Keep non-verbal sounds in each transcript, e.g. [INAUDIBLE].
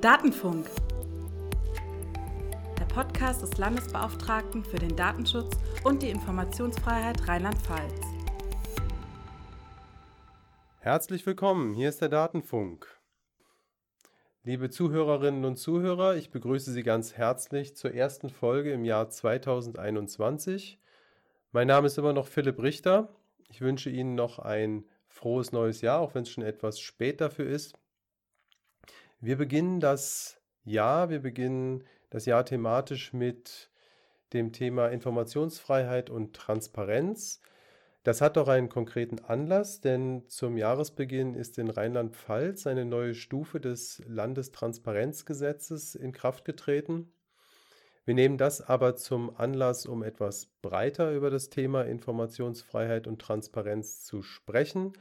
Datenfunk. Der Podcast des Landesbeauftragten für den Datenschutz und die Informationsfreiheit Rheinland-Pfalz. Herzlich willkommen, hier ist der Datenfunk. Liebe Zuhörerinnen und Zuhörer, ich begrüße Sie ganz herzlich zur ersten Folge im Jahr 2021. Mein Name ist immer noch Philipp Richter. Ich wünsche Ihnen noch ein frohes neues Jahr, auch wenn es schon etwas spät dafür ist. Wir beginnen das Jahr, wir beginnen das Jahr thematisch mit dem Thema Informationsfreiheit und Transparenz. Das hat doch einen konkreten Anlass, denn zum Jahresbeginn ist in Rheinland-Pfalz eine neue Stufe des Landestransparenzgesetzes in Kraft getreten. Wir nehmen das aber zum Anlass, um etwas breiter über das Thema Informationsfreiheit und Transparenz zu sprechen.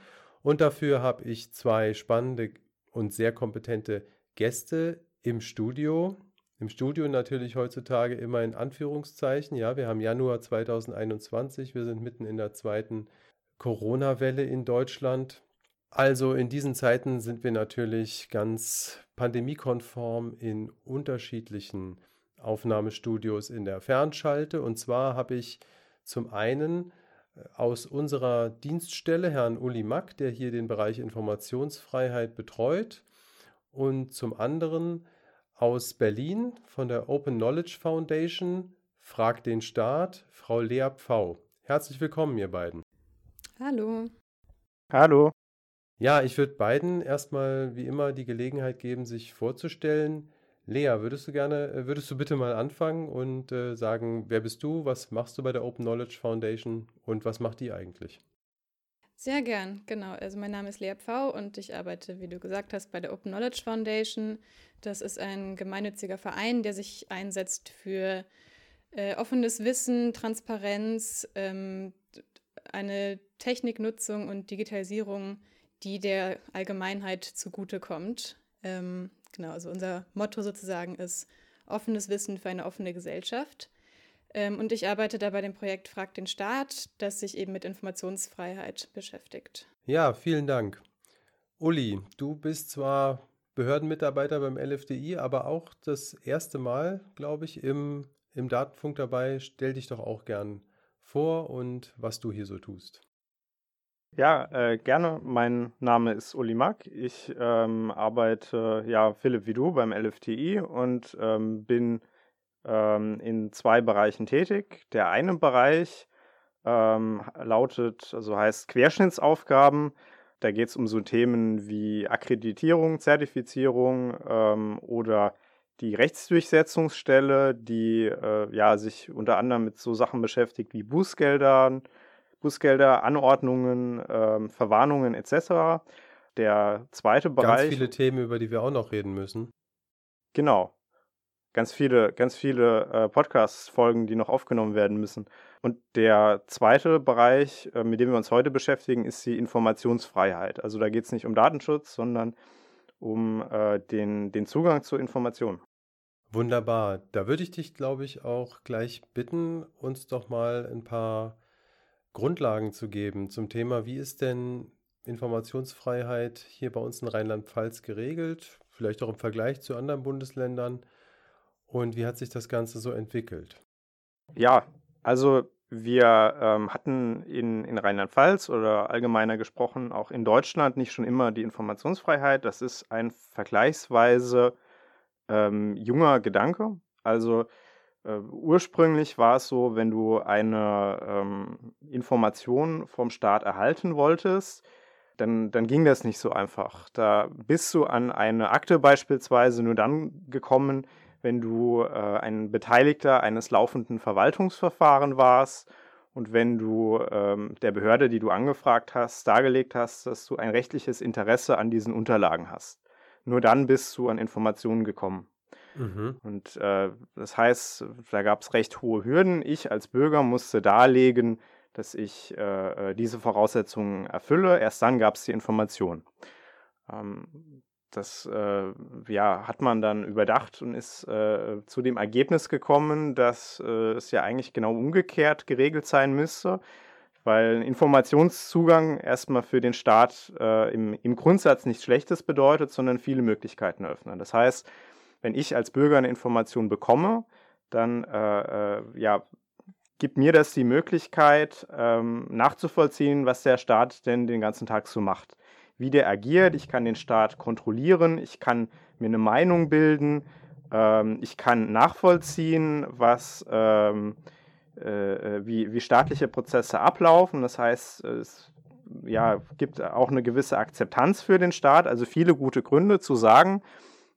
Und dafür habe ich zwei spannende und sehr kompetente Gäste im Studio. Im Studio natürlich heutzutage immer in Anführungszeichen. Ja, wir haben Januar 2021, wir sind mitten in der zweiten Corona-Welle in Deutschland. Also in diesen Zeiten sind wir natürlich ganz pandemiekonform in unterschiedlichen Aufnahmestudios in der Fernschalte. Und zwar habe ich zum einen aus unserer Dienststelle Herrn Uli Mack, der hier den Bereich Informationsfreiheit betreut, und zum anderen aus Berlin von der Open Knowledge Foundation, Frag den Staat, Frau Lea Pfau. Herzlich willkommen, ihr beiden. Hallo. Hallo. Ja, ich würde beiden erstmal wie immer die Gelegenheit geben, sich vorzustellen. Lea, würdest du gerne, äh, würdest du bitte mal anfangen und äh, sagen, wer bist du, was machst du bei der Open Knowledge Foundation und was macht die eigentlich? Sehr gern, genau. Also mein Name ist Lea Pfau und ich arbeite, wie du gesagt hast, bei der Open Knowledge Foundation. Das ist ein gemeinnütziger Verein, der sich einsetzt für äh, offenes Wissen, Transparenz, ähm, eine Techniknutzung und Digitalisierung, die der Allgemeinheit zugutekommt. Ähm, Genau, also unser Motto sozusagen ist offenes Wissen für eine offene Gesellschaft. Ähm, und ich arbeite da bei dem Projekt Frag den Staat, das sich eben mit Informationsfreiheit beschäftigt. Ja, vielen Dank. Uli, du bist zwar Behördenmitarbeiter beim LFDI, aber auch das erste Mal, glaube ich, im, im Datenfunk dabei. Stell dich doch auch gern vor und was du hier so tust. Ja, äh, gerne. Mein Name ist Uli Mack. Ich ähm, arbeite, ja, Philipp wie du beim LFTI und ähm, bin ähm, in zwei Bereichen tätig. Der eine Bereich ähm, lautet, also heißt Querschnittsaufgaben. Da geht es um so Themen wie Akkreditierung, Zertifizierung ähm, oder die Rechtsdurchsetzungsstelle, die äh, ja, sich unter anderem mit so Sachen beschäftigt wie Bußgeldern, Bußgelder, Anordnungen, ähm, Verwarnungen etc. Der zweite Bereich. Ganz viele Themen, über die wir auch noch reden müssen. Genau. Ganz viele, ganz viele äh, Podcast-Folgen, die noch aufgenommen werden müssen. Und der zweite Bereich, äh, mit dem wir uns heute beschäftigen, ist die Informationsfreiheit. Also da geht es nicht um Datenschutz, sondern um äh, den, den Zugang zur Information. Wunderbar. Da würde ich dich, glaube ich, auch gleich bitten, uns doch mal ein paar Grundlagen zu geben zum Thema, wie ist denn Informationsfreiheit hier bei uns in Rheinland-Pfalz geregelt, vielleicht auch im Vergleich zu anderen Bundesländern und wie hat sich das Ganze so entwickelt? Ja, also wir ähm, hatten in, in Rheinland-Pfalz oder allgemeiner gesprochen auch in Deutschland nicht schon immer die Informationsfreiheit. Das ist ein vergleichsweise ähm, junger Gedanke. Also äh, ursprünglich war es so, wenn du eine ähm, Information vom Staat erhalten wolltest, dann, dann ging das nicht so einfach. Da bist du an eine Akte beispielsweise nur dann gekommen, wenn du äh, ein Beteiligter eines laufenden Verwaltungsverfahrens warst und wenn du ähm, der Behörde, die du angefragt hast, dargelegt hast, dass du ein rechtliches Interesse an diesen Unterlagen hast. Nur dann bist du an Informationen gekommen. Mhm. Und äh, das heißt, da gab es recht hohe Hürden. Ich als Bürger musste darlegen, dass ich äh, äh diese Voraussetzungen erfülle. Erst dann gab es die Information. Ähm, das äh, ja, hat man dann überdacht und ist äh, zu dem Ergebnis gekommen, dass äh, es ja eigentlich genau umgekehrt geregelt sein müsste. weil Informationszugang erstmal für den Staat äh, im, im Grundsatz nichts Schlechtes bedeutet, sondern viele Möglichkeiten öffnen. Das heißt, wenn ich als Bürger eine Information bekomme, dann äh, äh, ja, gibt mir das die Möglichkeit, ähm, nachzuvollziehen, was der Staat denn den ganzen Tag so macht. Wie der agiert, ich kann den Staat kontrollieren, ich kann mir eine Meinung bilden, ähm, ich kann nachvollziehen, was, ähm, äh, wie, wie staatliche Prozesse ablaufen. Das heißt, es ja, gibt auch eine gewisse Akzeptanz für den Staat, also viele gute Gründe zu sagen,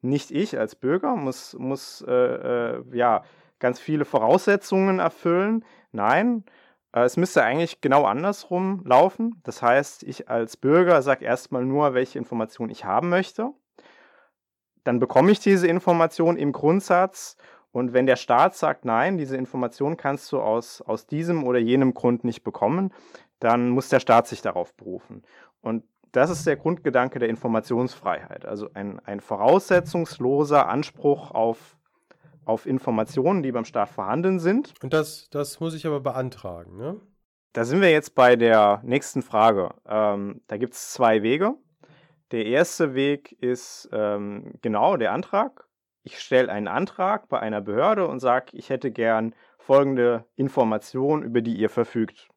nicht ich als Bürger muss, muss äh, äh, ja, ganz viele Voraussetzungen erfüllen. Nein, äh, es müsste eigentlich genau andersrum laufen. Das heißt, ich als Bürger sage erstmal nur, welche Informationen ich haben möchte. Dann bekomme ich diese Information im Grundsatz. Und wenn der Staat sagt, nein, diese Information kannst du aus, aus diesem oder jenem Grund nicht bekommen, dann muss der Staat sich darauf berufen. Und das ist der Grundgedanke der Informationsfreiheit. Also ein, ein voraussetzungsloser Anspruch auf auf Informationen, die beim Staat vorhanden sind. Und das, das muss ich aber beantragen, ne? Da sind wir jetzt bei der nächsten Frage. Ähm, da gibt es zwei Wege. Der erste Weg ist ähm, genau der Antrag. Ich stelle einen Antrag bei einer Behörde und sage, ich hätte gern folgende Information, über die ihr verfügt.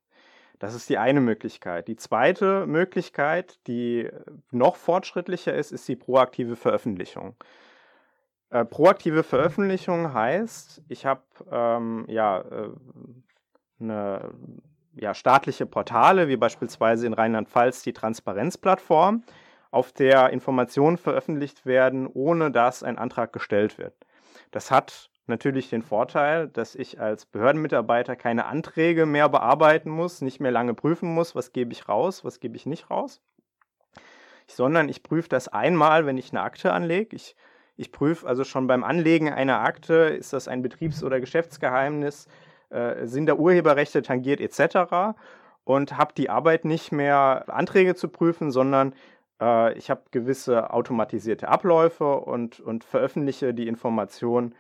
Das ist die eine Möglichkeit. Die zweite Möglichkeit, die noch fortschrittlicher ist, ist die proaktive Veröffentlichung. Äh, proaktive Veröffentlichung heißt, ich habe ähm, ja, äh, eine ja, staatliche Portale, wie beispielsweise in Rheinland-Pfalz die Transparenzplattform, auf der Informationen veröffentlicht werden, ohne dass ein Antrag gestellt wird. Das hat natürlich den Vorteil, dass ich als Behördenmitarbeiter keine Anträge mehr bearbeiten muss, nicht mehr lange prüfen muss, was gebe ich raus, was gebe ich nicht raus, sondern ich prüfe das einmal, wenn ich eine Akte anlege. Ich ich prüfe also schon beim Anlegen einer Akte, ist das ein Betriebs- oder Geschäftsgeheimnis, äh, sind da Urheberrechte tangiert etc. Und habe die Arbeit nicht mehr, Anträge zu prüfen, sondern äh, ich habe gewisse automatisierte Abläufe und, und veröffentliche die Information,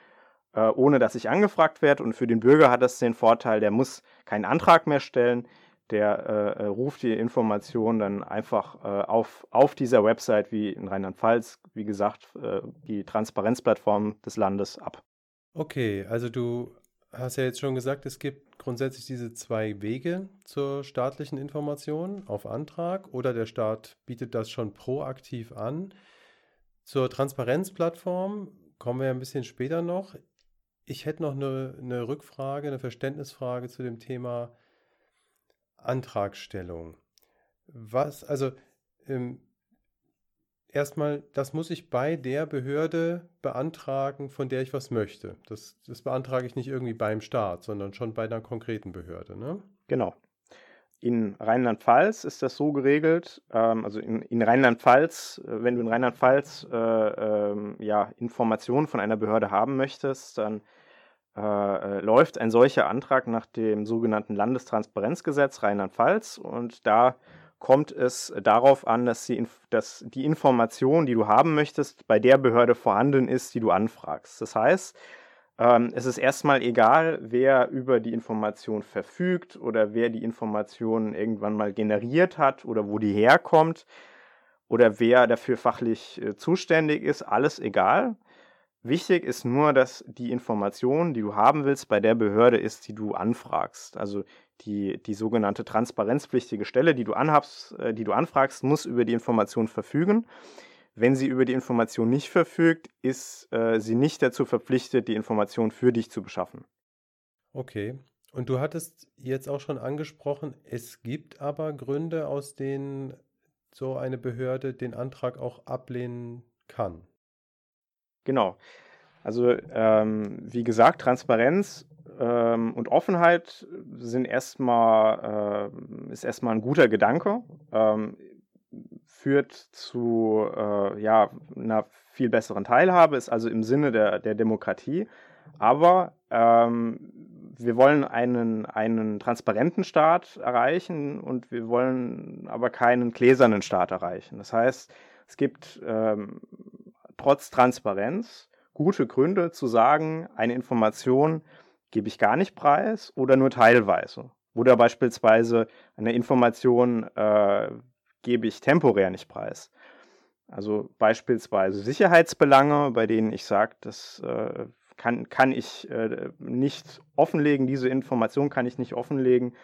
äh, ohne dass ich angefragt werde. Und für den Bürger hat das den Vorteil, der muss keinen Antrag mehr stellen der äh, äh, ruft die Information dann einfach äh, auf, auf dieser Website wie in Rheinland-Pfalz, wie gesagt, äh, die Transparenzplattform des Landes ab. Okay, also du hast ja jetzt schon gesagt, es gibt grundsätzlich diese zwei Wege zur staatlichen Information auf Antrag oder der Staat bietet das schon proaktiv an. Zur Transparenzplattform kommen wir ein bisschen später noch. Ich hätte noch eine, eine Rückfrage, eine Verständnisfrage zu dem Thema Antragstellung. Was, also ähm, erstmal, das muss ich bei der Behörde beantragen, von der ich was möchte. Das, das beantrage ich nicht irgendwie beim Staat, sondern schon bei einer konkreten Behörde, ne? Genau. In Rheinland-Pfalz ist das so geregelt, ähm, also in, in Rheinland-Pfalz, äh, wenn du in Rheinland-Pfalz äh, äh, ja, Informationen von einer Behörde haben möchtest, dann äh, äh, läuft ein solcher Antrag nach dem sogenannten Landestransparenzgesetz Rheinland-Pfalz und da kommt es darauf an, dass die, dass die Information, die du haben möchtest, bei der Behörde vorhanden ist, die du anfragst. Das heißt, ähm, es ist erstmal egal, wer über die Information verfügt oder wer die Information irgendwann mal generiert hat oder wo die herkommt oder wer dafür fachlich äh, zuständig ist, alles egal. Wichtig ist nur, dass die Information, die du haben willst, bei der Behörde ist, die du anfragst. Also die, die sogenannte transparenzpflichtige Stelle, die du, anhabst, äh, die du anfragst, muss über die Information verfügen. Wenn sie über die Information nicht verfügt, ist äh, sie nicht dazu verpflichtet, die Information für dich zu beschaffen. Okay. Und du hattest jetzt auch schon angesprochen, es gibt aber Gründe, aus denen so eine Behörde den Antrag auch ablehnen kann. Genau. Also ähm, wie gesagt, Transparenz ähm, und Offenheit sind erstmal, äh, ist erstmal ein guter Gedanke, ähm, führt zu äh, ja, einer viel besseren Teilhabe, ist also im Sinne der, der Demokratie. Aber ähm, wir wollen einen, einen transparenten Staat erreichen und wir wollen aber keinen gläsernen Staat erreichen. Das heißt, es gibt ähm, trotz Transparenz gute Gründe zu sagen, eine Information gebe ich gar nicht preis oder nur teilweise. Oder beispielsweise eine Information äh, gebe ich temporär nicht preis. Also beispielsweise Sicherheitsbelange, bei denen ich sage, das äh, kann, kann ich äh, nicht offenlegen, diese Information kann ich nicht offenlegen,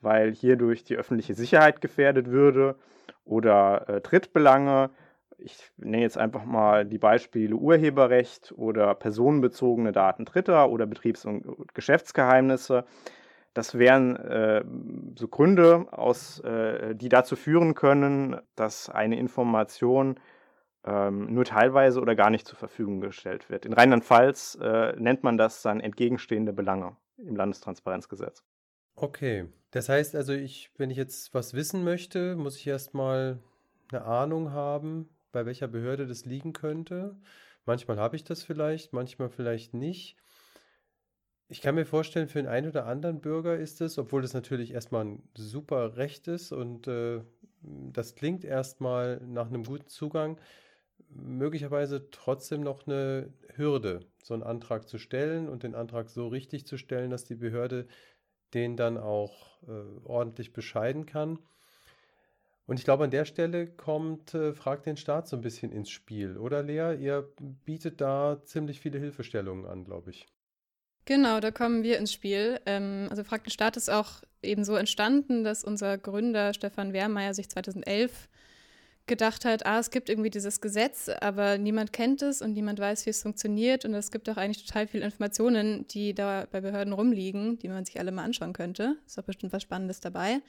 weil hierdurch die öffentliche Sicherheit gefährdet würde. Oder äh, Drittbelange, ich nenne jetzt einfach mal die Beispiele Urheberrecht oder personenbezogene Daten Dritter oder Betriebs- und Geschäftsgeheimnisse. Das wären äh, so Gründe, aus, äh, die dazu führen können, dass eine Information ähm, nur teilweise oder gar nicht zur Verfügung gestellt wird. In Rheinland-Pfalz äh, nennt man das dann entgegenstehende Belange im Landestransparenzgesetz. Okay, das heißt also, ich, wenn ich jetzt was wissen möchte, muss ich erstmal eine Ahnung haben, bei welcher Behörde das liegen könnte. Manchmal habe ich das vielleicht, manchmal vielleicht nicht. Ich kann mir vorstellen, für den einen oder anderen Bürger ist es, obwohl das natürlich erstmal ein super Recht ist und äh, das klingt erstmal nach einem guten Zugang, möglicherweise trotzdem noch eine Hürde, so einen Antrag zu stellen und den Antrag so richtig zu stellen, dass die Behörde den dann auch äh, ordentlich bescheiden kann. Und ich glaube, an der Stelle kommt äh, Frag den Staat so ein bisschen ins Spiel, oder Lea? Ihr bietet da ziemlich viele Hilfestellungen an, glaube ich. Genau, da kommen wir ins Spiel. Ähm, also Frag den Staat ist auch eben so entstanden, dass unser Gründer Stefan Wehrmeier sich 2011 gedacht hat, ah, es gibt irgendwie dieses Gesetz, aber niemand kennt es und niemand weiß, wie es funktioniert. Und es gibt auch eigentlich total viele Informationen, die da bei Behörden rumliegen, die man sich alle mal anschauen könnte. Ist auch bestimmt was Spannendes dabei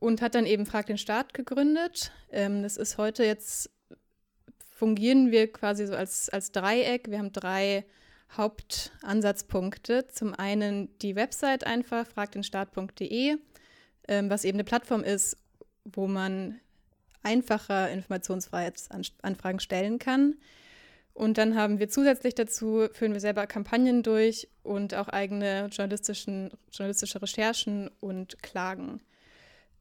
und hat dann eben Frag den Staat gegründet. Ähm, das ist heute jetzt, fungieren wir quasi so als, als Dreieck. Wir haben drei Hauptansatzpunkte. Zum einen die Website einfach, fragdenstaat.de, ähm, was eben eine Plattform ist, wo man einfacher Informationsfreiheitsanfragen stellen kann. Und dann haben wir zusätzlich dazu, führen wir selber Kampagnen durch und auch eigene journalistischen, journalistische Recherchen und Klagen.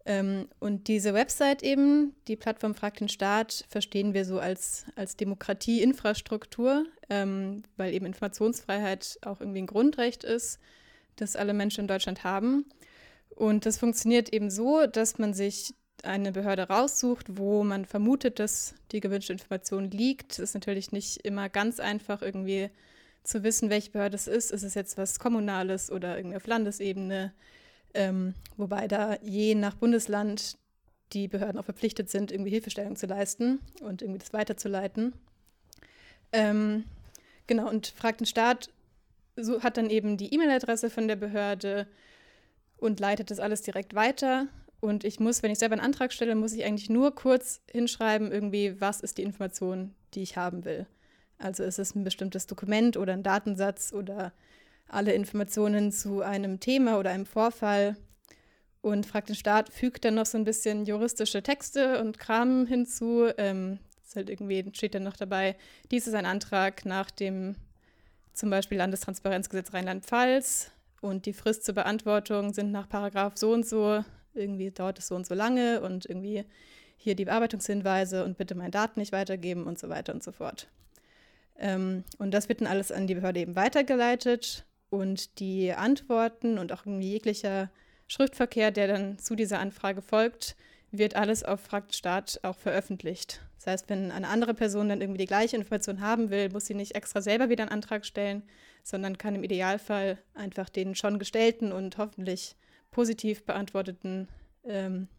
Ähm, und diese Website eben, die Plattform Fragt den Staat, verstehen wir so als, als Demokratieinfrastruktur, ähm, weil eben Informationsfreiheit auch irgendwie ein Grundrecht ist, das alle Menschen in Deutschland haben. Und das funktioniert eben so, dass man sich eine Behörde raussucht, wo man vermutet, dass die gewünschte Information liegt. Es ist natürlich nicht immer ganz einfach, irgendwie zu wissen, welche Behörde es ist. Ist es jetzt was Kommunales oder irgendwie auf Landesebene? Ähm, wobei da je nach Bundesland die Behörden auch verpflichtet sind, irgendwie Hilfestellung zu leisten und irgendwie das weiterzuleiten. Ähm, genau, und fragt den Staat, so hat dann eben die E-Mail-Adresse von der Behörde und leitet das alles direkt weiter. Und ich muss, wenn ich selber einen Antrag stelle, muss ich eigentlich nur kurz hinschreiben, irgendwie, was ist die Information, die ich haben will. Also ist es ein bestimmtes Dokument oder ein Datensatz oder alle Informationen zu einem Thema oder einem Vorfall und fragt den Staat, fügt dann noch so ein bisschen juristische Texte und Kram hinzu. Ähm, halt irgendwie steht dann noch dabei, dies ist ein Antrag nach dem zum Beispiel Landestransparenzgesetz Rheinland-Pfalz und die Frist zur Beantwortung sind nach Paragraph so und so, irgendwie dauert es so und so lange und irgendwie hier die Bearbeitungshinweise und bitte meine Daten nicht weitergeben und so weiter und so fort. Ähm, und das wird dann alles an die Behörde eben weitergeleitet und die Antworten und auch jeglicher Schriftverkehr, der dann zu dieser Anfrage folgt, wird alles auf Fragtstaat auch veröffentlicht. Das heißt, wenn eine andere Person dann irgendwie die gleiche Information haben will, muss sie nicht extra selber wieder einen Antrag stellen, sondern kann im Idealfall einfach den schon gestellten und hoffentlich positiv beantworteten ähm,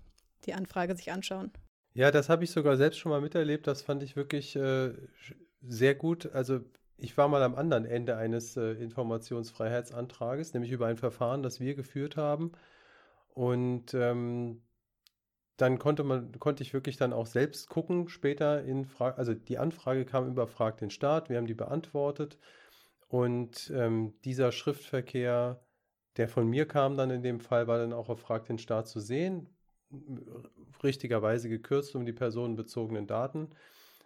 die Anfrage sich anschauen. Ja, das habe ich sogar selbst schon mal miterlebt. Das fand ich wirklich äh, sehr gut. Also ich war mal am anderen Ende eines äh, Informationsfreiheitsantrages, nämlich über ein Verfahren, das wir geführt haben. Und ähm, dann konnte man, konnte ich wirklich dann auch selbst gucken, später in Frage, also die Anfrage kam über Frag den Staat, wir haben die beantwortet. Und ähm, dieser Schriftverkehr, der von mir kam dann in dem Fall, war dann auch auf Frag den Staat zu sehen, richtigerweise gekürzt um die personenbezogenen Daten,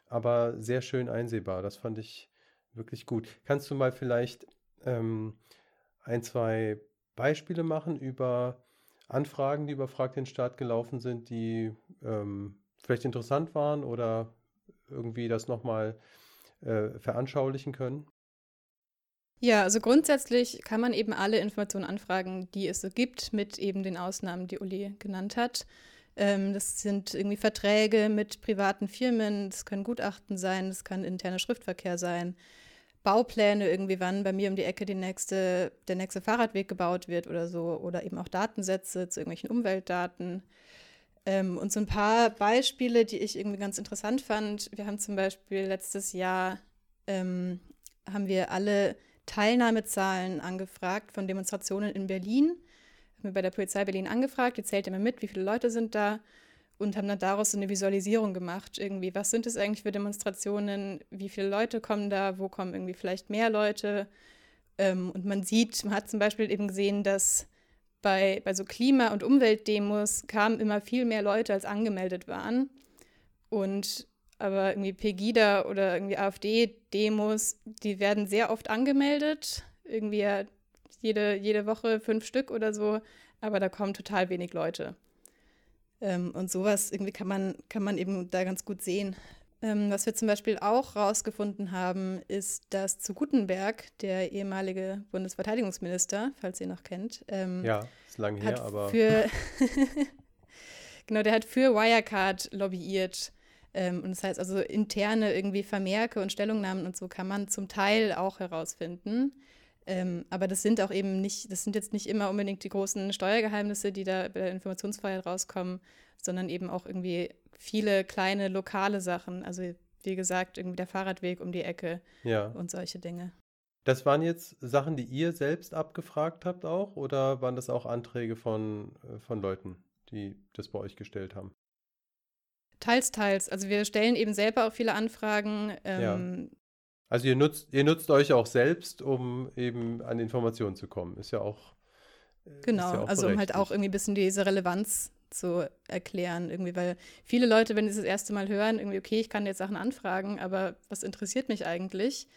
aber sehr schön einsehbar. Das fand ich wirklich gut. Kannst du mal vielleicht ähm, ein, zwei Beispiele machen über Anfragen, die über Frag den Staat gelaufen sind, die ähm, vielleicht interessant waren oder irgendwie das nochmal äh, veranschaulichen können? Ja, also grundsätzlich kann man eben alle Informationen anfragen, die es so gibt, mit eben den Ausnahmen, die Uli genannt hat. Ähm, das sind irgendwie Verträge mit privaten Firmen, das können Gutachten sein, das kann interner Schriftverkehr sein, Baupläne irgendwie, wann bei mir um die Ecke die nächste, der nächste Fahrradweg gebaut wird oder so, oder eben auch Datensätze zu irgendwelchen Umweltdaten. Ähm, und so ein paar Beispiele, die ich irgendwie ganz interessant fand. Wir haben zum Beispiel letztes Jahr ähm, haben wir alle Teilnahmezahlen angefragt von Demonstrationen in Berlin. Haben wir bei der Polizei Berlin angefragt, die zählt immer mit, wie viele Leute sind da und haben dann daraus so eine Visualisierung gemacht. Irgendwie, was sind es eigentlich für Demonstrationen? Wie viele Leute kommen da? Wo kommen irgendwie vielleicht mehr Leute? Ähm, und man sieht, man hat zum Beispiel eben gesehen, dass bei, bei so Klima- und Umweltdemos kamen immer viel mehr Leute, als angemeldet waren. Und aber irgendwie Pegida oder irgendwie AfD-Demos, die werden sehr oft angemeldet. Irgendwie jede, jede Woche fünf Stück oder so, aber da kommen total wenig Leute. Ähm, und sowas irgendwie kann man, kann man eben da ganz gut sehen. Ähm, was wir zum Beispiel auch rausgefunden haben, ist, dass zu Gutenberg, der ehemalige Bundesverteidigungsminister, falls ihr ihn noch kennt, ähm, ja, ist lang her, aber für [LAUGHS] genau, der hat für Wirecard lobbyiert. Ähm, und das heißt also interne irgendwie Vermerke und Stellungnahmen und so kann man zum Teil auch herausfinden. Ähm, aber das sind auch eben nicht, das sind jetzt nicht immer unbedingt die großen Steuergeheimnisse, die da bei der Informationsfreiheit rauskommen, sondern eben auch irgendwie viele kleine lokale Sachen. Also wie gesagt, irgendwie der Fahrradweg um die Ecke ja. und solche Dinge. Das waren jetzt Sachen, die ihr selbst abgefragt habt auch oder waren das auch Anträge von, äh, von Leuten, die das bei euch gestellt haben? Teils, teils. Also wir stellen eben selber auch viele Anfragen. Ähm, ja. Also ihr nutzt, ihr nutzt euch auch selbst, um eben an Informationen zu kommen. Ist ja auch. Äh, genau, ja auch also um halt auch irgendwie ein bisschen diese Relevanz zu erklären, irgendwie, weil viele Leute, wenn sie das erste Mal hören, irgendwie, okay, ich kann jetzt Sachen anfragen, aber was interessiert mich eigentlich?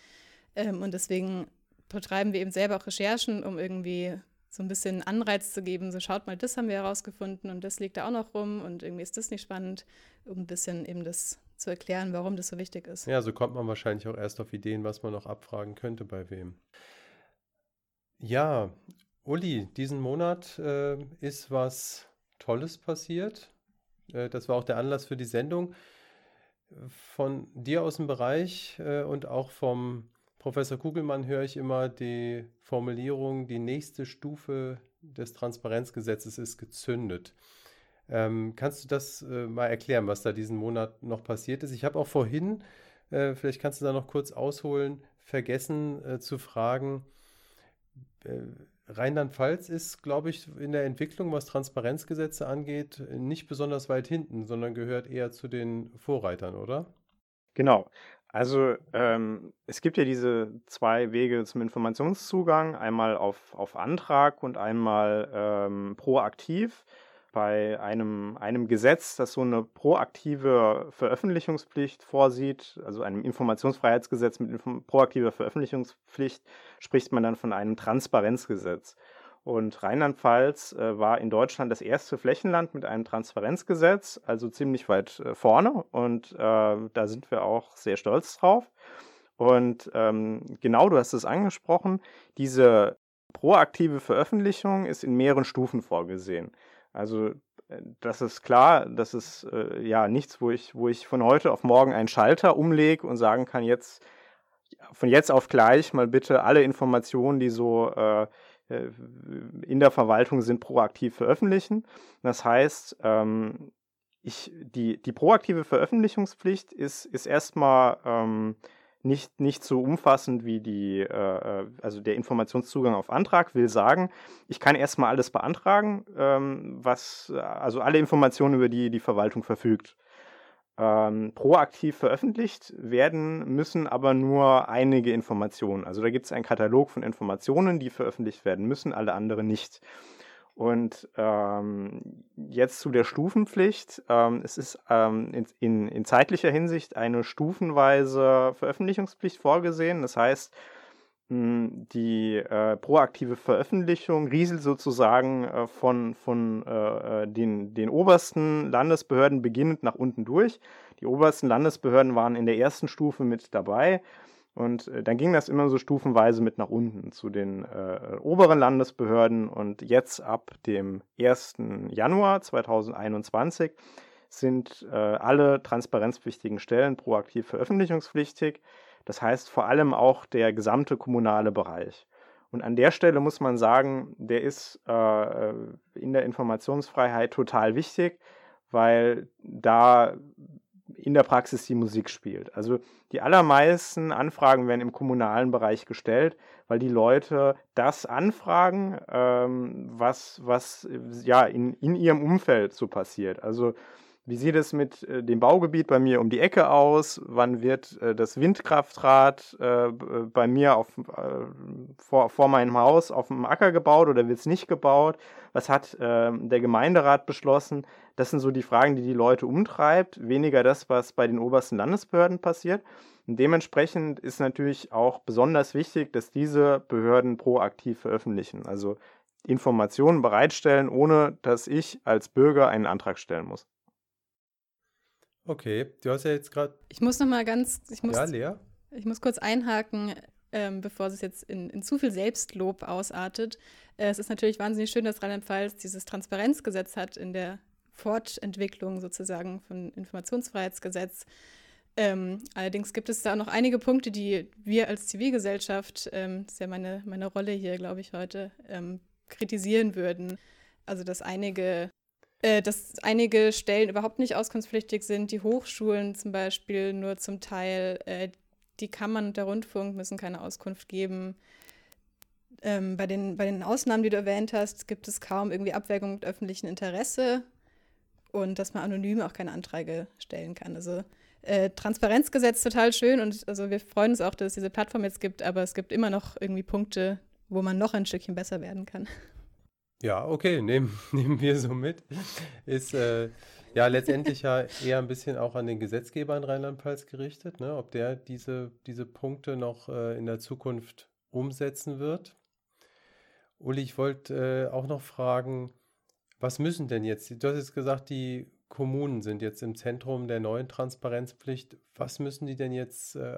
Ähm, und deswegen betreiben wir eben selber auch Recherchen, um irgendwie so ein bisschen Anreiz zu geben, so schaut mal, das haben wir herausgefunden und das liegt da auch noch rum und irgendwie ist das nicht spannend, um ein bisschen eben das zu erklären, warum das so wichtig ist. Ja, so kommt man wahrscheinlich auch erst auf Ideen, was man noch abfragen könnte bei wem. Ja, Uli, diesen Monat äh, ist was Tolles passiert. Äh, das war auch der Anlass für die Sendung. Von dir aus dem Bereich äh, und auch vom Professor Kugelmann höre ich immer die Formulierung, die nächste Stufe des Transparenzgesetzes ist gezündet. Ähm, kannst du das äh, mal erklären, was da diesen Monat noch passiert ist? Ich habe auch vorhin, äh, vielleicht kannst du da noch kurz ausholen, vergessen äh, zu fragen. Äh, Rheinland-Pfalz ist, glaube ich, in der Entwicklung, was Transparenzgesetze angeht, nicht besonders weit hinten, sondern gehört eher zu den Vorreitern, oder? Genau. Also ähm, es gibt ja diese zwei Wege zum Informationszugang, einmal auf, auf Antrag und einmal ähm, proaktiv bei einem, einem Gesetz, das so eine proaktive Veröffentlichungspflicht vorsieht, also einem Informationsfreiheitsgesetz mit proaktiver Veröffentlichungspflicht, spricht man dann von einem Transparenzgesetz. Und Rheinland-Pfalz äh, war in Deutschland das erste Flächenland mit einem Transparenzgesetz, also ziemlich weit äh, vorne. Und äh, da sind wir auch sehr stolz drauf. Und ähm, genau, du hast es angesprochen, diese proaktive Veröffentlichung ist in mehreren Stufen vorgesehen. Also äh, das ist klar, das ist äh, ja nichts, wo ich, wo ich von heute auf morgen einen Schalter umlege und sagen kann, jetzt von jetzt auf gleich mal bitte alle Informationen, die so äh, äh in der Verwaltung sind, proaktiv veröffentlichen. Das heißt, ähm, ich, die, die proaktive Veröffentlichungspflicht ist, ist erstmal ähm, nicht, nicht so umfassend wie die, äh, äh, also der Informationszugang auf Antrag will sagen, ich kann erstmal alles beantragen, ähm, was, also alle Informationen, über die die Verwaltung verfügt. Ähm, proaktiv veröffentlicht werden müssen aber nur einige Informationen. Also da gibt es einen Katalog von Informationen, die veröffentlicht werden müssen, alle anderen nicht. Und ähm, jetzt zu der Stufenpflicht. Ähm, es ist ähm, in, in, in, zeitlicher Hinsicht eine stufenweise Veröffentlichungspflicht vorgesehen. Das heißt, hm, die äh, proaktive Veröffentlichung rieselt sozusagen äh, von, von äh, äh, den, den obersten Landesbehörden beginnend nach unten durch. Die obersten Landesbehörden waren in der ersten Stufe mit dabei. Und äh, dann ging das immer so stufenweise mit nach unten zu den äh, oberen Landesbehörden. Und jetzt ab dem 1. Januar 2021 sind äh, alle transparenzpflichtigen Stellen proaktiv veröffentlichungspflichtig. Das heißt vor allem auch der gesamte kommunale Bereich. Und an der Stelle muss man sagen, der ist äh, in der Informationsfreiheit total wichtig, weil da in der Praxis die Musik spielt. Also die allermeisten Anfragen werden im kommunalen Bereich gestellt, weil die Leute das anfragen, ähm, was, was ja in, in ihrem Umfeld so passiert. Also wie sieht es mit äh, dem Baugebiet bei mir um die Ecke aus? Wann wird äh, das Windkraftrad äh, bei mir auf, vor, vor meinem Haus auf dem Acker gebaut oder wird es nicht gebaut? Was hat ähm, der Gemeinderat beschlossen? Das sind so die Fragen, die die Leute umtreibt, weniger das, was bei den obersten Landesbehörden passiert. Und dementsprechend ist natürlich auch besonders wichtig, dass diese Behörden proaktiv veröffentlichen, also Informationen bereitstellen, ohne dass ich als Bürger einen Antrag stellen muss. Okay, du hast ja jetzt gerade. Ich muss noch mal ganz. Ich muss, ja, Lea? Ich muss kurz einhaken, ähm, bevor es jetzt in, in, zu viel Selbstlob ausartet. Äh, es ist natürlich wahnsinnig schön, dass Rheinland-Pfalz dieses Transparenzgesetz hat in der Fortentwicklung sozusagen von Informationsfreiheitsgesetz. Ähm, allerdings gibt es da noch einige Punkte, die wir als Zivilgesellschaft, ähm, das ist ja meine, meine Rolle hier, glaube ich, heute, ähm, kritisieren würden. Also, dass einige äh, dass einige Stellen überhaupt nicht auskunftspflichtig sind, die Hochschulen zum Beispiel nur zum Teil, äh, die Kammern und der Rundfunk müssen keine Auskunft geben. Ähm, bei, den, bei den Ausnahmen, die du erwähnt hast, gibt es kaum irgendwie Abwägung mit öffentlichem Interesse und dass man anonym auch keine Anträge stellen kann. Also äh, Transparenzgesetz total schön und also wir freuen uns auch, dass es diese Plattform jetzt gibt, aber es gibt immer noch irgendwie Punkte, wo man noch ein Stückchen besser werden kann. Ja, okay, [LAUGHS] nehmen, nehmen wir so mit. Ist äh, ja letztendlich ja eher ein bisschen auch an den Gesetzgeber in Rheinland-Pfalz gerichtet, ne? ob der diese, diese Punkte noch äh, in der Zukunft umsetzen wird. Uli, ich wollte äh, auch noch fragen, was müssen denn jetzt, du hast jetzt gesagt, die Kommunen sind jetzt im Zentrum der neuen Transparenzpflicht. Was müssen die denn jetzt äh,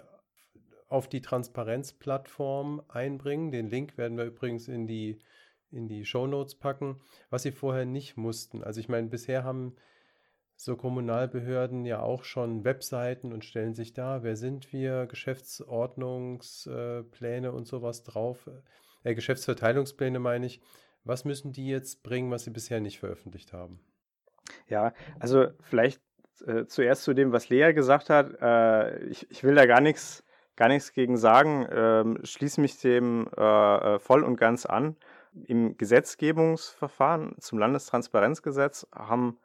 auf die Transparenzplattform einbringen? Den Link werden wir übrigens in die in die Shownotes packen, was sie vorher nicht mussten. Also ich meine, bisher haben so Kommunalbehörden ja auch schon Webseiten und stellen sich da, wer sind wir, Geschäftsordnungspläne und sowas drauf, äh, Geschäftsverteilungspläne meine ich. Was müssen die jetzt bringen, was sie bisher nicht veröffentlicht haben? Ja, also vielleicht äh, zuerst zu dem, was Lea gesagt hat. Äh, ich, ich will da gar nichts gar nichts gegen sagen, ähm, schließe mich dem äh, äh voll und ganz an im Gesetzgebungsverfahren zum Landestransparenzgesetz haben,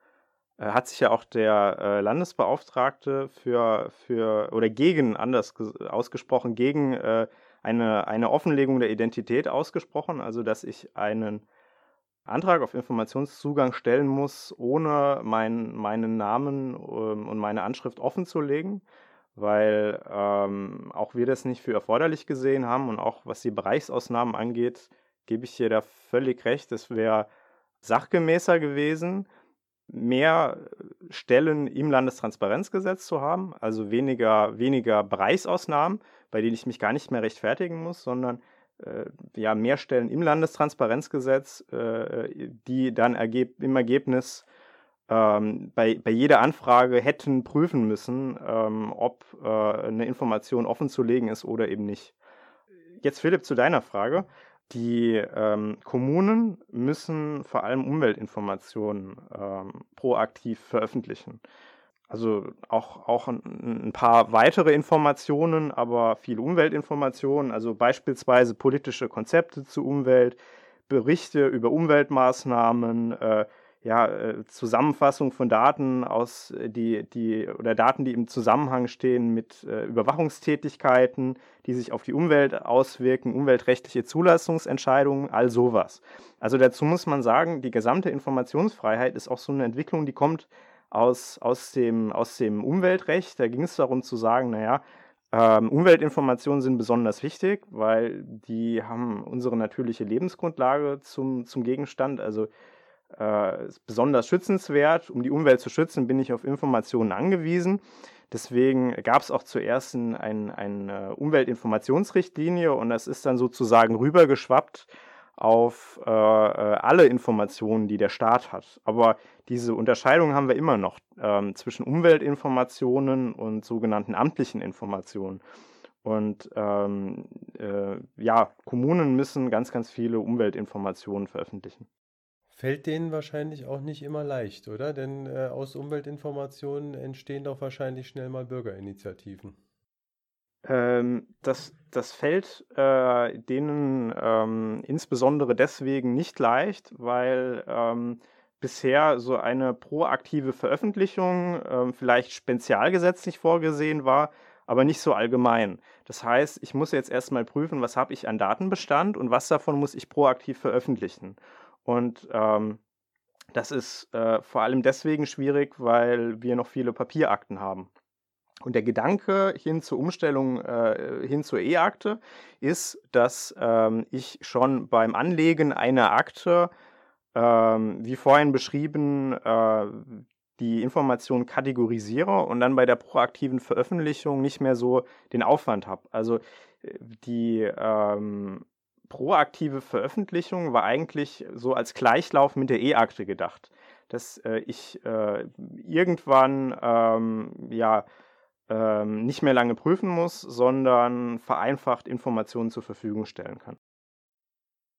äh, hat sich ja auch der äh, Landesbeauftragte für, für oder gegen, anders ausgesprochen, gegen äh, eine, eine Offenlegung der Identität ausgesprochen, also dass ich einen Antrag auf Informationszugang stellen muss, ohne mein, meinen Namen ähm, und meine Anschrift offen zu legen, weil ähm, auch wir das nicht für erforderlich gesehen haben und auch was die Bereichsausnahmen angeht, gebe ich dir da völlig recht. Es wäre sachgemäßer gewesen, mehr Stellen im Landestransparenzgesetz zu haben, also weniger, weniger Bereichsausnahmen, bei denen ich mich gar nicht mehr rechtfertigen muss, sondern äh, ja, mehr Stellen im Landestransparenzgesetz, äh, die dann ergeb im Ergebnis ähm, bei, bei jeder Anfrage hätten prüfen müssen, ähm, ob äh, eine Information offenzulegen ist oder eben nicht. Jetzt Philipp zu deiner Frage. Die ähm, Kommunen müssen vor allem Umweltinformationen ähm, proaktiv veröffentlichen. Also auch, auch ein, ein, paar weitere Informationen, aber viel Umweltinformationen, also beispielsweise politische Konzepte zur Umwelt, Berichte über Umweltmaßnahmen, äh, ja, äh, Zusammenfassung von Daten aus äh, die, die oder Daten, die im Zusammenhang stehen mit äh, Überwachungstätigkeiten, die sich auf die Umwelt auswirken, umweltrechtliche Zulassungsentscheidungen, all sowas. Also dazu muss man sagen, die gesamte Informationsfreiheit ist auch so eine Entwicklung, die kommt aus, aus, dem, aus dem Umweltrecht. Da ging es darum zu sagen, naja, ähm, Umweltinformationen sind besonders wichtig, weil die haben unsere natürliche Lebensgrundlage zum, zum Gegenstand. Also äh, ist besonders schützenswert. Um die Umwelt zu schützen, bin ich auf Informationen angewiesen. Deswegen gab es auch zuerst ein, ein, eine Umweltinformationsrichtlinie und das ist dann sozusagen rübergeschwappt auf äh, äh, alle Informationen, die der Staat hat. Aber diese Unterscheidung haben wir immer noch ähm, zwischen Umweltinformationen und sogenannten amtlichen Informationen. Und ähm, äh, ja, Kommunen müssen ganz, ganz viele Umweltinformationen veröffentlichen. Fällt denen wahrscheinlich auch nicht immer leicht, oder? Denn äh, aus Umweltinformationen entstehen doch wahrscheinlich schnell mal Bürgerinitiativen. Ähm, das, das fällt äh, denen ähm, insbesondere deswegen nicht leicht, weil ähm, bisher so eine proaktive Veröffentlichung ähm, vielleicht spezialgesetzlich vorgesehen war, aber nicht so allgemein. Das heißt, ich muss jetzt erstmal prüfen, was habe ich an Datenbestand und was davon muss ich proaktiv veröffentlichen. Und ähm, das ist äh, vor allem deswegen schwierig, weil wir noch viele Papierakten haben. Und der Gedanke hin zur Umstellung, äh, hin zur E-Akte, ist, dass ähm, ich schon beim Anlegen einer Akte, ähm, wie vorhin beschrieben, äh, die Information kategorisiere und dann bei der proaktiven Veröffentlichung nicht mehr so den Aufwand habe. Also äh, die ähm, proaktive Veröffentlichung war eigentlich so als Gleichlauf mit der E-Akte gedacht, dass äh, ich äh, irgendwann ähm, ja ähm, nicht mehr lange prüfen muss, sondern vereinfacht Informationen zur Verfügung stellen kann.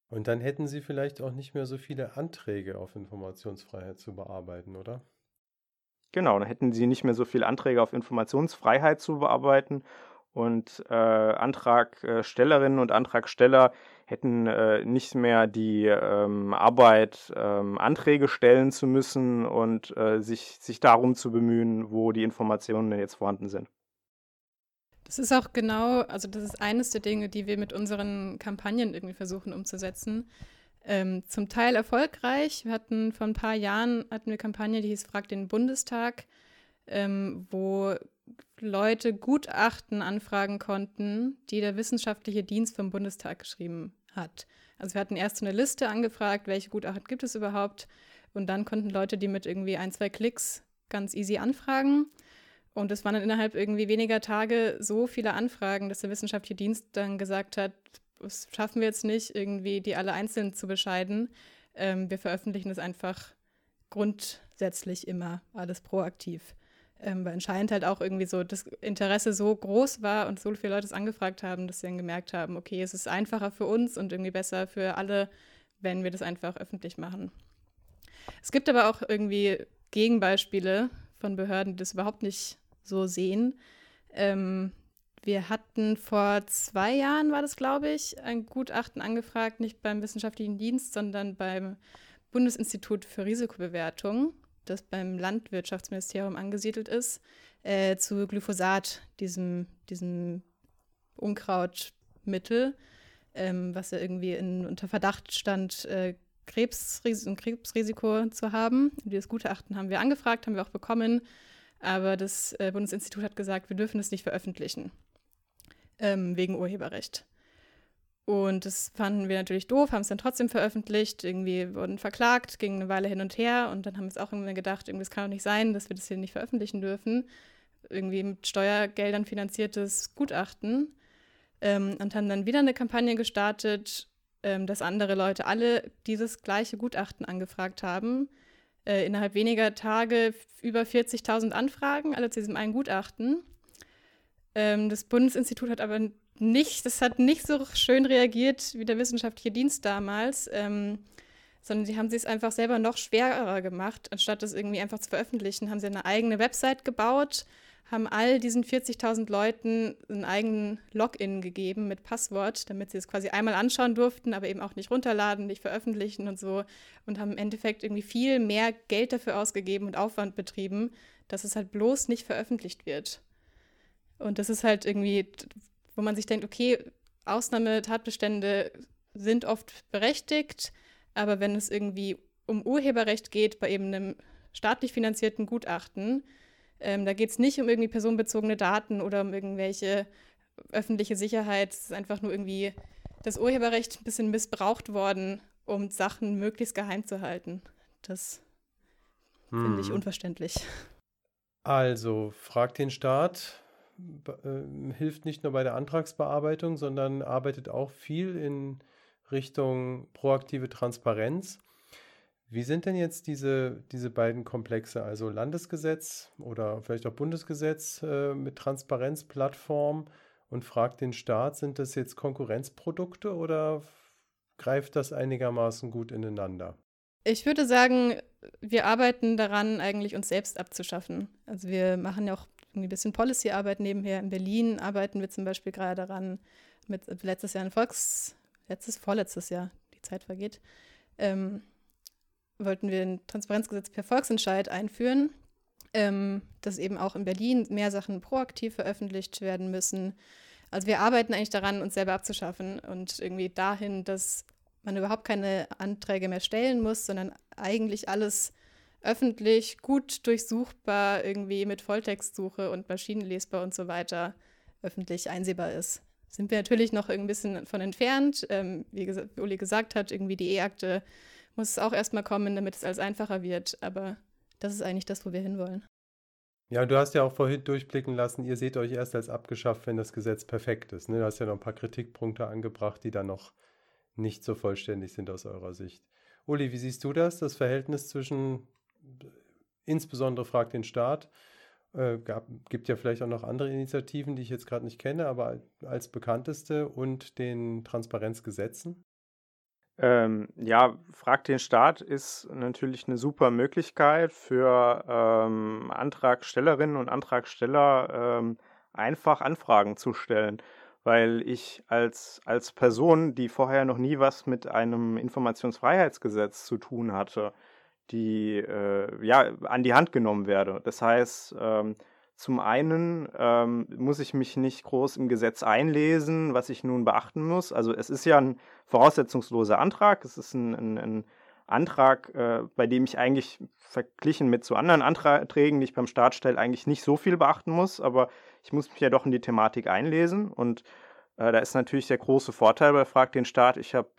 Und dann hätten Sie vielleicht auch nicht mehr so viele Anträge auf Informationsfreiheit zu bearbeiten, oder? Genau, dann hätten Sie nicht mehr so viele Anträge auf Informationsfreiheit zu bearbeiten und äh, Antragstellerinnen und Antragsteller hätten äh, nicht mehr die ähm, Arbeit, ähm, Anträge stellen zu müssen und äh, sich, sich darum zu bemühen, wo die Informationen denn jetzt vorhanden sind. Das ist auch genau, also das ist eines der Dinge, die wir mit unseren Kampagnen irgendwie versuchen umzusetzen. Ähm, zum Teil erfolgreich. Wir hatten vor ein paar Jahren hatten wir Kampagne, die hieß Frag den Bundestag, ähm, wo Leute Gutachten anfragen konnten, die der wissenschaftliche Dienst vom Bundestag geschrieben hat. Also wir hatten erst eine Liste angefragt, welche Gutachten gibt es überhaupt. Und dann konnten Leute die mit irgendwie ein, zwei Klicks ganz easy anfragen. Und es waren dann innerhalb irgendwie weniger Tage so viele Anfragen, dass der wissenschaftliche Dienst dann gesagt hat, das schaffen wir jetzt nicht, irgendwie die alle einzeln zu bescheiden. Ähm, wir veröffentlichen es einfach grundsätzlich immer alles proaktiv. Ähm, weil anscheinend halt auch irgendwie so das Interesse so groß war und so viele Leute es angefragt haben, dass sie dann gemerkt haben, okay, es ist einfacher für uns und irgendwie besser für alle, wenn wir das einfach öffentlich machen. Es gibt aber auch irgendwie Gegenbeispiele von Behörden, die das überhaupt nicht so sehen. Ähm, wir hatten vor zwei Jahren, war das, glaube ich, ein Gutachten angefragt, nicht beim Wissenschaftlichen Dienst, sondern beim Bundesinstitut für Risikobewertung das beim Landwirtschaftsministerium angesiedelt ist, äh, zu Glyphosat, diesem, diesem Unkrautmittel, ähm, was ja irgendwie in, unter Verdacht stand, äh, Krebsris ein Krebsrisiko zu haben. Dieses Gutachten haben wir angefragt, haben wir auch bekommen, aber das äh, Bundesinstitut hat gesagt, wir dürfen es nicht veröffentlichen, ähm, wegen Urheberrecht. Und das fanden wir natürlich doof, haben es dann trotzdem veröffentlicht, irgendwie wurden verklagt, ging eine Weile hin und her und dann haben wir es auch irgendwie gedacht, irgendwie, es kann doch nicht sein, dass wir das hier nicht veröffentlichen dürfen. Irgendwie mit Steuergeldern finanziertes Gutachten. Ähm, und haben dann wieder eine Kampagne gestartet, ähm, dass andere Leute alle dieses gleiche Gutachten angefragt haben. Äh, innerhalb weniger Tage über 40.000 Anfragen, alle zu diesem einen Gutachten. Ähm, das Bundesinstitut hat aber nicht, das hat nicht so schön reagiert wie der wissenschaftliche Dienst damals, ähm, sondern sie haben es einfach selber noch schwerer gemacht. Anstatt das irgendwie einfach zu veröffentlichen, haben sie eine eigene Website gebaut, haben all diesen 40.000 Leuten einen eigenen Login gegeben mit Passwort, damit sie es quasi einmal anschauen durften, aber eben auch nicht runterladen, nicht veröffentlichen und so. Und haben im Endeffekt irgendwie viel mehr Geld dafür ausgegeben und Aufwand betrieben, dass es halt bloß nicht veröffentlicht wird. Und das ist halt irgendwie wo man sich denkt, okay, Ausnahmetatbestände sind oft berechtigt, aber wenn es irgendwie um Urheberrecht geht bei eben einem staatlich finanzierten Gutachten, ähm, da geht es nicht um irgendwie personenbezogene Daten oder um irgendwelche öffentliche Sicherheit. Es ist einfach nur irgendwie das Urheberrecht ein bisschen missbraucht worden, um Sachen möglichst geheim zu halten. Das hm. finde ich hm. unverständlich. Also, fragt den Staat äh, hilft nicht nur bei der Antragsbearbeitung, sondern arbeitet auch viel in Richtung proaktive Transparenz. Wie sind denn jetzt diese, diese beiden Komplexe, also Landesgesetz oder vielleicht auch Bundesgesetz äh, mit Transparenzplattform und fragt den Staat, sind das jetzt Konkurrenzprodukte oder greift das einigermaßen gut ineinander? Ich würde sagen, wir arbeiten daran, eigentlich uns selbst abzuschaffen. Also wir machen ja auch irgendwie ein bisschen Policy-Arbeit nebenher. In Berlin arbeiten wir zum Beispiel gerade daran, mit letztes Jahr ein Volks, letztes, vorletztes Jahr, die Zeit vergeht, ähm, wollten wir ein Transparenzgesetz per Volksentscheid einführen, ähm, dass eben auch in Berlin mehr Sachen proaktiv veröffentlicht werden müssen. Also wir arbeiten eigentlich daran, uns selber abzuschaffen und irgendwie dahin, dass man überhaupt keine Anträge mehr stellen muss, sondern eigentlich alles öffentlich, gut durchsuchbar, irgendwie mit Volltextsuche und maschinenlesbar und so weiter öffentlich einsehbar ist. Sind wir natürlich noch ein bisschen von entfernt. Ähm, wie, ges wie Uli gesagt hat, irgendwie die E-Akte muss auch erstmal kommen, damit es alles einfacher wird. Aber das ist eigentlich das, wo wir hinwollen. Ja, du hast ja auch vorhin durchblicken lassen, ihr seht euch erst als abgeschafft, wenn das Gesetz perfekt ist. Ne? Du hast ja noch ein paar Kritikpunkte angebracht, die dann noch nicht so vollständig sind aus eurer Sicht. Uli, wie siehst du das, das Verhältnis zwischen, insbesondere fragt den Staat, äh, gibt ja vielleicht auch noch andere Initiativen, die ich jetzt gerade nicht kenne, aber als bekannteste und den Transparenzgesetzen? Ähm, ja, Frag den Staat ist natürlich eine super Möglichkeit für ähm, Antragstellerinnen und Antragsteller ähm, einfach Anfragen zu stellen weil ich als, als Person, die vorher noch nie was mit einem Informationsfreiheitsgesetz zu tun hatte, die äh, ja an die Hand genommen werde. Das heißt, ähm, zum einen ähm, muss ich mich nicht groß im Gesetz einlesen, was ich nun beachten muss. Also es ist ja ein voraussetzungsloser Antrag. Es ist ein, ein, ein Antrag, äh, bei dem ich eigentlich verglichen mit so anderen Anträgen, die ich beim Staat stelle, eigentlich nicht so viel beachten muss. Aber ich muss mich ja doch in die Thematik einlesen. Und äh, da ist natürlich der große Vorteil bei Frag den Staat. Ich habe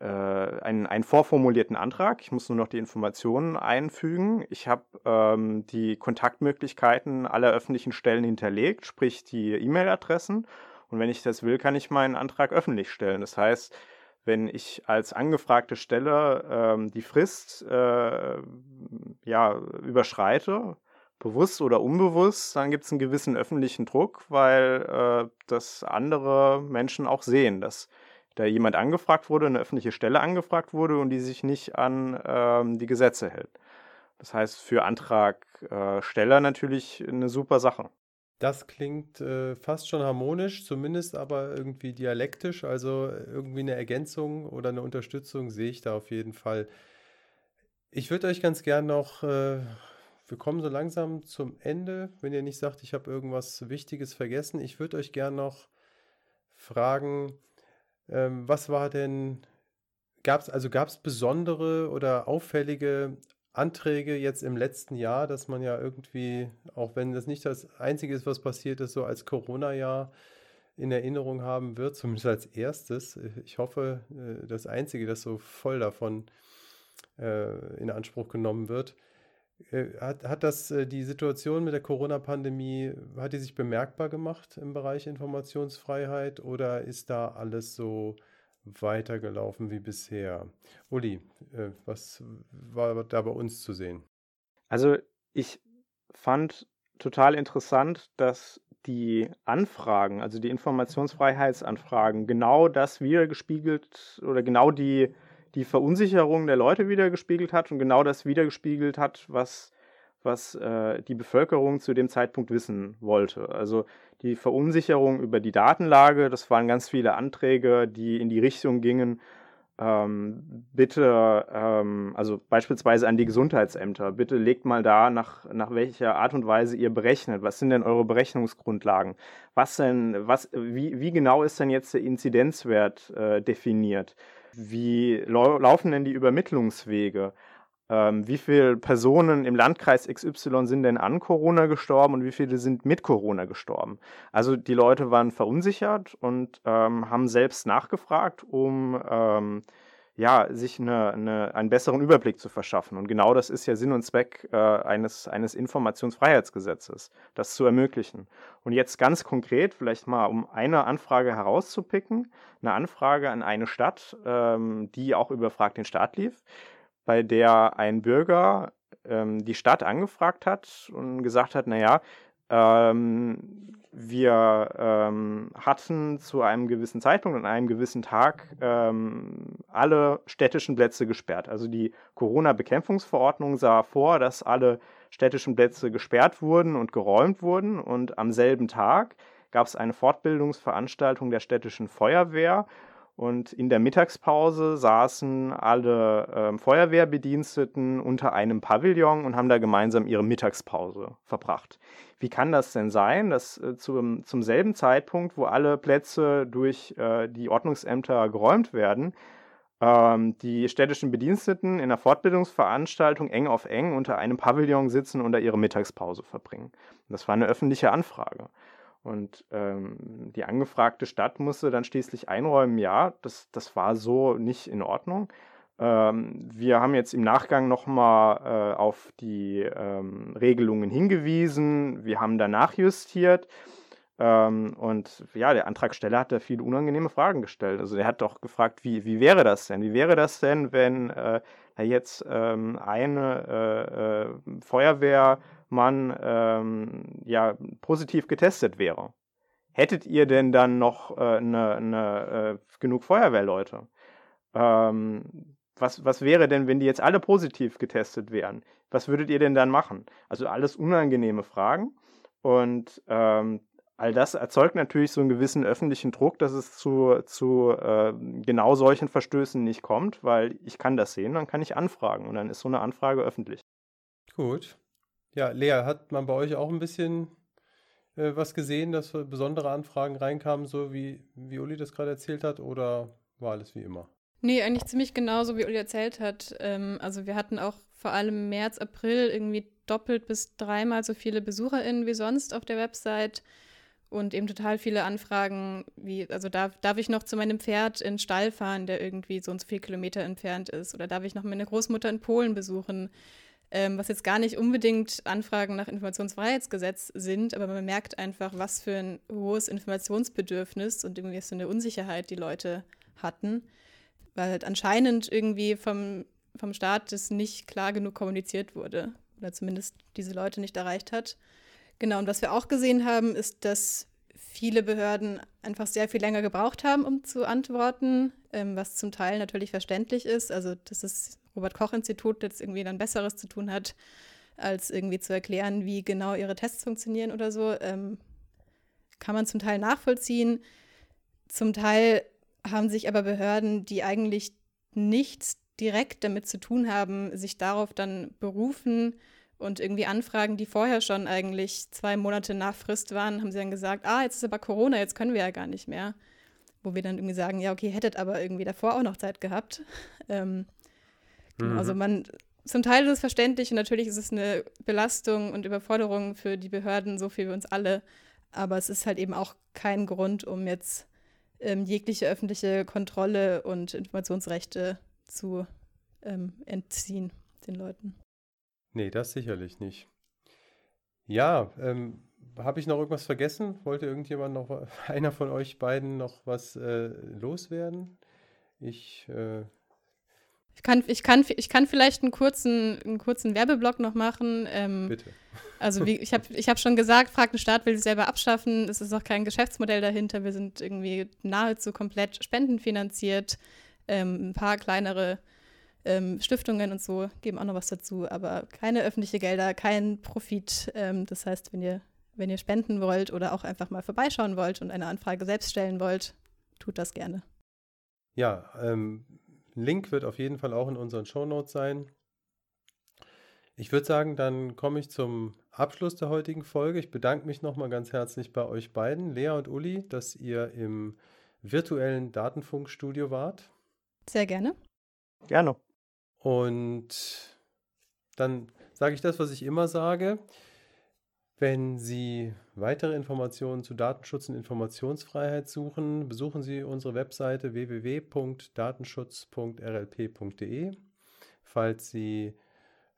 äh, einen, einen vorformulierten Antrag. Ich muss nur noch die Informationen einfügen. Ich habe ähm, die Kontaktmöglichkeiten aller öffentlichen Stellen hinterlegt, sprich die E-Mail-Adressen. Und wenn ich das will, kann ich meinen Antrag öffentlich stellen. Das heißt, wenn ich als angefragte Stelle ähm, die Frist äh, ja, überschreite, bewusst oder unbewusst, dann gibt es einen gewissen öffentlichen Druck, weil äh, das andere Menschen auch sehen, dass da jemand angefragt wurde, eine öffentliche Stelle angefragt wurde und die sich nicht an ähm, die Gesetze hält. Das heißt, für Antragsteller natürlich eine super Sache. Das klingt äh, fast schon harmonisch, zumindest aber irgendwie dialektisch. Also irgendwie eine Ergänzung oder eine Unterstützung sehe ich da auf jeden Fall. Ich würde euch ganz gern noch, äh, wir kommen so langsam zum Ende. Wenn ihr nicht sagt, ich habe irgendwas Wichtiges vergessen, ich würde euch gern noch fragen, ähm, was war denn, gab es also gab es besondere oder auffällige Anträge jetzt im letzten Jahr, dass man ja irgendwie, auch wenn das nicht das Einzige ist, was passiert ist, so als Corona-Jahr in Erinnerung haben wird, zumindest als erstes. Ich hoffe, äh, das Einzige, das so voll davon äh, in Anspruch genommen wird. Äh, hat, hat das die Situation mit der Corona-Pandemie, hat die sich bemerkbar gemacht im Bereich Informationsfreiheit oder ist da alles so weitergelaufen wie bisher. Uli, äh, was war da bei uns zu sehen? Also ich fand total interessant, dass die Anfragen, also die Informationsfreiheitsanfragen, genau das wiedergespiegelt oder genau die, die Verunsicherung der Leute wiedergespiegelt hat und genau das wiedergespiegelt hat, was was äh, die Bevölkerung zu dem Zeitpunkt wissen wollte. Also die Verunsicherung über die Datenlage, das waren ganz viele Anträge, die in die Richtung gingen, ähm, bitte, ähm, also beispielsweise an die Gesundheitsämter, bitte legt mal da, nach, nach welcher Art und Weise ihr berechnet. Was sind denn eure Berechnungsgrundlagen? Was denn, was, wie, wie genau ist denn jetzt der Inzidenzwert äh, definiert? Wie lau laufen denn die Übermittlungswege? ähm, wie viele Personen im Landkreis XY sind denn an Corona gestorben und wie viele sind mit Corona gestorben. Also die Leute waren verunsichert und ähm, haben selbst nachgefragt, um ähm, ja, sich eine, eine, einen besseren Überblick zu verschaffen. Und genau das ist ja Sinn und Zweck äh, eines, eines Informationsfreiheitsgesetzes, das zu ermöglichen. Und jetzt ganz konkret, vielleicht mal um eine Anfrage herauszupicken, eine Anfrage an eine Stadt, ähm, die auch über Frag den Staat lief, bei der ein Bürger ähm, die Stadt angefragt hat und gesagt hat, naja, ähm, wir ähm, hatten zu einem gewissen Zeitpunkt an einem gewissen Tag ähm, alle städtischen Plätze gesperrt. Also die Corona-Bekämpfungsverordnung sah vor, dass alle städtischen Plätze gesperrt wurden und geräumt wurden. Und am selben Tag gab es eine Fortbildungsveranstaltung der städtischen Feuerwehr und in der Mittagspause saßen alle äh, Feuerwehrbediensteten unter einem Pavillon und haben da gemeinsam ihre Mittagspause verbracht. Wie kann das denn sein, dass äh, zum, zum selben Zeitpunkt, wo alle Plätze durch äh, die Ordnungsämter geräumt werden, ähm, die städtischen Bediensteten in einer Fortbildungsveranstaltung eng auf eng unter einem Pavillon sitzen und da ihre Mittagspause verbringen? das war eine öffentliche Anfrage. Und ähm, die angefragte Stadt musste dann schließlich einräumen, ja, das, das war so nicht in Ordnung. Ähm, wir haben jetzt im Nachgang nochmal äh, auf die ähm, Regelungen hingewiesen, wir haben danach justiert. Ähm, und ja, der Antragsteller hat da viele unangenehme Fragen gestellt. Also er hat doch gefragt, wie, wie wäre das denn? Wie wäre das denn, wenn äh, jetzt ähm, eine äh, äh, Feuerwehr man ähm, ja positiv getestet wäre. Hättet ihr denn dann noch äh, ne, ne, äh, genug Feuerwehrleute? Ähm, was, was wäre denn, wenn die jetzt alle positiv getestet wären? Was würdet ihr denn dann machen? Also alles unangenehme Fragen. Und ähm, all das erzeugt natürlich so einen gewissen öffentlichen Druck, dass es zu, zu äh, genau solchen Verstößen nicht kommt, weil ich kann das sehen, dann kann ich anfragen und dann ist so eine Anfrage öffentlich. Gut. Ja, Lea, hat man bei euch auch ein bisschen äh, was gesehen, dass besondere Anfragen reinkamen, so wie, wie Uli das gerade erzählt hat, oder war alles wie immer? Nee, eigentlich ziemlich genauso, wie Uli erzählt hat. Ähm, also wir hatten auch vor allem März, April irgendwie doppelt bis dreimal so viele BesucherInnen wie sonst auf der Website und eben total viele Anfragen, wie, also darf, darf ich noch zu meinem Pferd in den Stall fahren, der irgendwie so und so viele Kilometer entfernt ist? Oder darf ich noch meine Großmutter in Polen besuchen? Ähm, was jetzt gar nicht unbedingt Anfragen nach Informationsfreiheitsgesetz sind, aber man merkt einfach, was für ein hohes Informationsbedürfnis und irgendwie so eine Unsicherheit die Leute hatten, weil halt anscheinend irgendwie vom, vom Staat das nicht klar genug kommuniziert wurde oder zumindest diese Leute nicht erreicht hat. Genau, und was wir auch gesehen haben, ist, dass viele Behörden einfach sehr viel länger gebraucht haben, um zu antworten, ähm, was zum Teil natürlich verständlich ist. Also das ist Robert-Koch-Institut jetzt irgendwie dann Besseres zu tun hat, als irgendwie zu erklären, wie genau ihre Tests funktionieren oder so, ähm, kann man zum Teil nachvollziehen. Zum Teil haben sich aber Behörden, die eigentlich nichts direkt damit zu tun haben, sich darauf dann berufen und irgendwie Anfragen, die vorher schon eigentlich zwei Monate nach Frist waren, haben sie dann gesagt, ah, jetzt ist aber Corona, jetzt können wir ja gar nicht mehr. Wo wir dann irgendwie sagen, ja, okay, hättet aber irgendwie davor auch noch Zeit gehabt. [LAUGHS] Ähm, mhm. Also man, zum Teil ist es verständlich und natürlich ist es eine Belastung und Überforderung für die Behörden, so viel wie uns alle. Aber es ist halt eben auch kein Grund, um jetzt ähm, jegliche öffentliche Kontrolle und Informationsrechte zu ähm, entziehen den Leuten. Nee, das sicherlich nicht. Ja, ähm, habe ich noch irgendwas vergessen? Wollte irgendjemand noch, [LAUGHS] einer von euch beiden noch was äh, loswerden? Ich äh, ich kann, ich kann, ich kann vielleicht einen kurzen, einen kurzen Werbeblock noch machen. Ähm, Bitte. Also wie, ich habe ich hab schon gesagt, Frag den Staat will sich selber abschaffen. Es ist auch kein Geschäftsmodell dahinter. Wir sind irgendwie nahezu komplett spendenfinanziert. Ähm, ein paar kleinere ähm, Stiftungen und so geben auch noch was dazu, aber keine öffentlichen Gelder, kein Profit. Ähm, das heißt, wenn ihr, wenn ihr spenden wollt oder auch einfach mal vorbeischauen wollt und eine Anfrage selbst stellen wollt, tut das gerne. Ja, ähm, Link wird auf jeden Fall auch in unseren Shownotes sein. Ich würde sagen, dann komme ich zum Abschluss der heutigen Folge. Ich bedanke mich nochmal ganz herzlich bei euch beiden, Lea und Uli, dass ihr im virtuellen Datenfunkstudio wart. Sehr gerne. Gerne. Und dann sage ich das, was ich immer sage. Wenn Sie weitere Informationen zu Datenschutz und Informationsfreiheit suchen, besuchen Sie unsere Webseite www.datenschutz.rlp.de. Falls Sie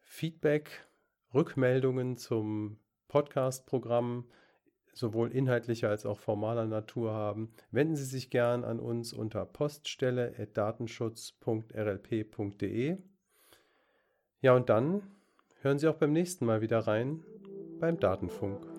Feedback, Rückmeldungen zum Podcast-Programm sowohl inhaltlicher als auch formaler Natur haben, wenden Sie sich gern an uns unter poststelle.datenschutz.rlp.de. Ja, und dann hören Sie auch beim nächsten Mal wieder rein beim Datenfunk.